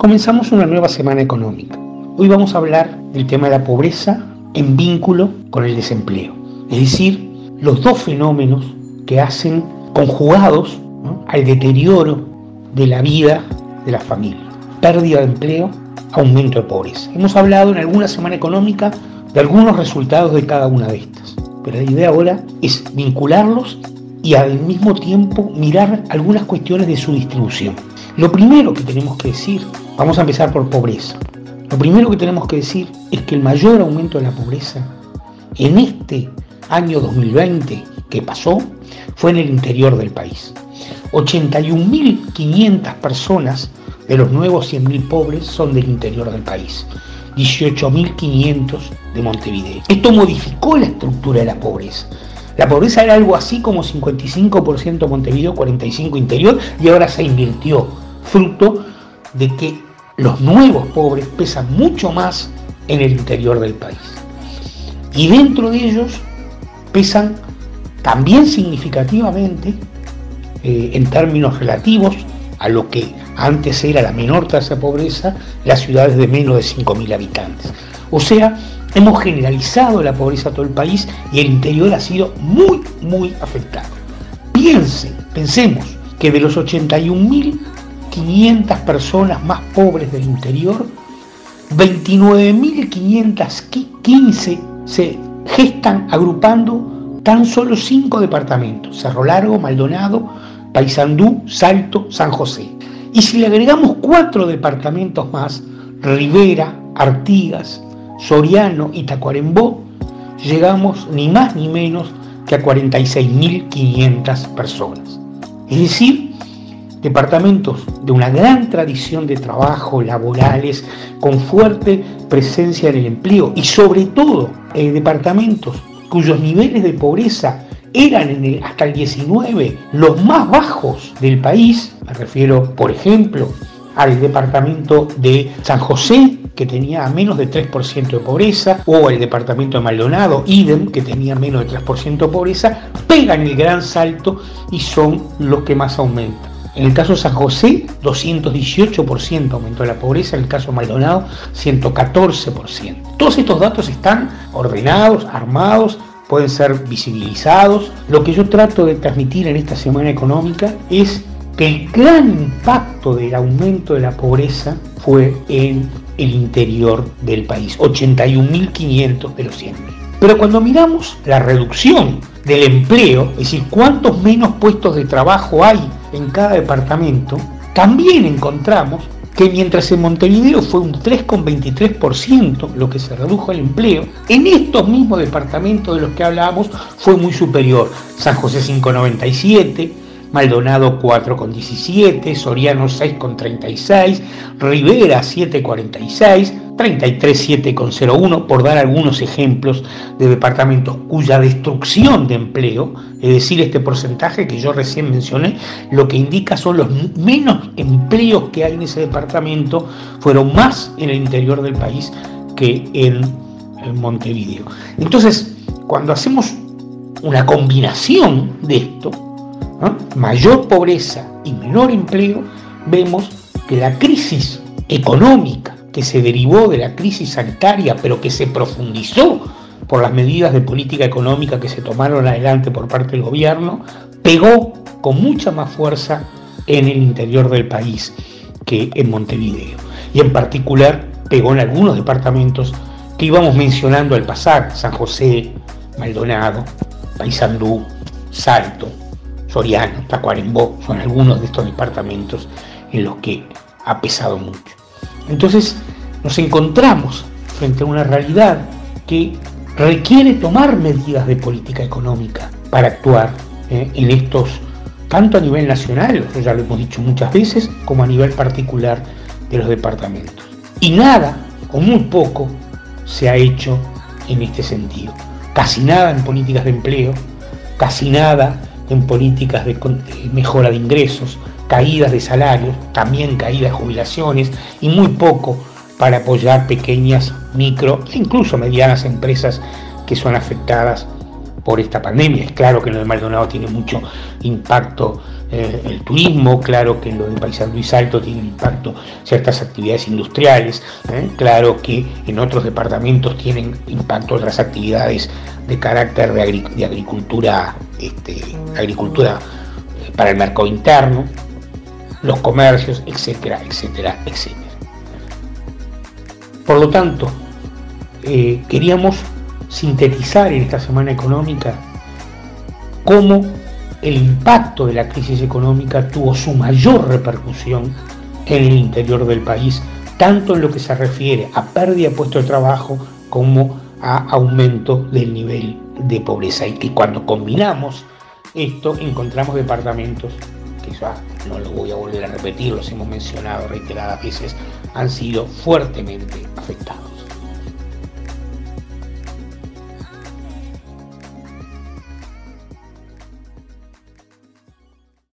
Comenzamos una nueva semana económica. Hoy vamos a hablar del tema de la pobreza en vínculo con el desempleo. Es decir, los dos fenómenos que hacen conjugados al deterioro de la vida de la familia. Pérdida de empleo, aumento de pobreza. Hemos hablado en alguna semana económica de algunos resultados de cada una de estas. Pero la idea ahora es vincularlos y al mismo tiempo mirar algunas cuestiones de su distribución. Lo primero que tenemos que decir, vamos a empezar por pobreza. Lo primero que tenemos que decir es que el mayor aumento de la pobreza en este año 2020 que pasó fue en el interior del país. 81.500 personas de los nuevos 100.000 pobres son del interior del país. 18.500 de Montevideo. Esto modificó la estructura de la pobreza. La pobreza era algo así como 55% Montevideo, 45% interior y ahora se invirtió, fruto de que los nuevos pobres pesan mucho más en el interior del país. Y dentro de ellos pesan también significativamente, eh, en términos relativos a lo que antes era la menor tasa de pobreza, las ciudades de menos de 5.000 habitantes. O sea, hemos generalizado la pobreza a todo el país y el interior ha sido muy, muy afectado. Piensen, pensemos que de los 81.500 personas más pobres del interior, 29.515 se gestan agrupando tan solo cinco departamentos, Cerro Largo, Maldonado, Paysandú, Salto, San José. Y si le agregamos cuatro departamentos más, Rivera, Artigas, Soriano y Tacuarembó, llegamos ni más ni menos que a 46.500 personas. Es decir, departamentos de una gran tradición de trabajo, laborales, con fuerte presencia en el empleo y sobre todo eh, departamentos cuyos niveles de pobreza eran el, hasta el 19 los más bajos del país, me refiero por ejemplo al departamento de San José, que tenía menos de 3% de pobreza, o el departamento de Maldonado, idem, que tenía menos de 3% de pobreza, pegan el gran salto y son los que más aumentan. En el caso San José, 218% aumentó la pobreza, en el caso Maldonado, 114%. Todos estos datos están ordenados, armados, pueden ser visibilizados. Lo que yo trato de transmitir en esta semana económica es que el gran impacto del aumento de la pobreza fue en el interior del país, 81.500 de los 100.000. Pero cuando miramos la reducción del empleo, es decir, cuántos menos puestos de trabajo hay en cada departamento, también encontramos que mientras en Montevideo fue un 3,23% lo que se redujo el empleo, en estos mismos departamentos de los que hablábamos fue muy superior. San José 5,97%, Maldonado 4,17, Soriano 6,36, Rivera 7,46, 33 7,01, por dar algunos ejemplos de departamentos cuya destrucción de empleo, es decir, este porcentaje que yo recién mencioné, lo que indica son los menos empleos que hay en ese departamento, fueron más en el interior del país que en, Montevideo. Entonces, cuando hacemos una combinación de esto, mayor pobreza y menor empleo, vemos que la crisis económica que se derivó de la crisis sanitaria, pero que se profundizó por las medidas de política económica que se tomaron adelante por parte del gobierno, pegó con mucha más fuerza en el interior del país que en Montevideo. Y en particular pegó en algunos departamentos que íbamos mencionando al pasar, San José, Maldonado, Paysandú, Salto, Soriano, Tacuarembó, son algunos de estos departamentos en los que ha pesado mucho. Entonces nos encontramos frente a una realidad que requiere tomar medidas de política económica para actuar eh, en estos, tanto a nivel nacional, ya lo hemos dicho muchas veces, como a nivel particular de los departamentos. Y nada, o muy poco, se ha hecho en este sentido. Casi nada en políticas de empleo, casi nada en políticas de mejora de ingresos, caídas de salarios, también caídas de jubilaciones y muy poco para apoyar pequeñas, micro e incluso medianas empresas que son afectadas por esta pandemia. Es claro que en lo de Maldonado tiene mucho impacto eh, el turismo, claro que en lo de Paisandú y Salto tiene impacto ciertas actividades industriales, ¿eh? claro que en otros departamentos tienen impacto otras actividades de carácter de, agricultura, este, agricultura eh, para el mercado interno, los comercios, etcétera, etcétera, etcétera. Por lo tanto, queríamos sintetizar en esta semana económica cómo el impacto de la crisis económica tuvo su mayor repercusión en el interior del país, tanto en lo que se refiere a pérdida de puestos de trabajo como a aumento del nivel de pobreza. Y que cuando combinamos esto encontramos departamentos no lo voy a volver a repetir, los hemos mencionado reiteradas veces, han sido fuertemente afectados.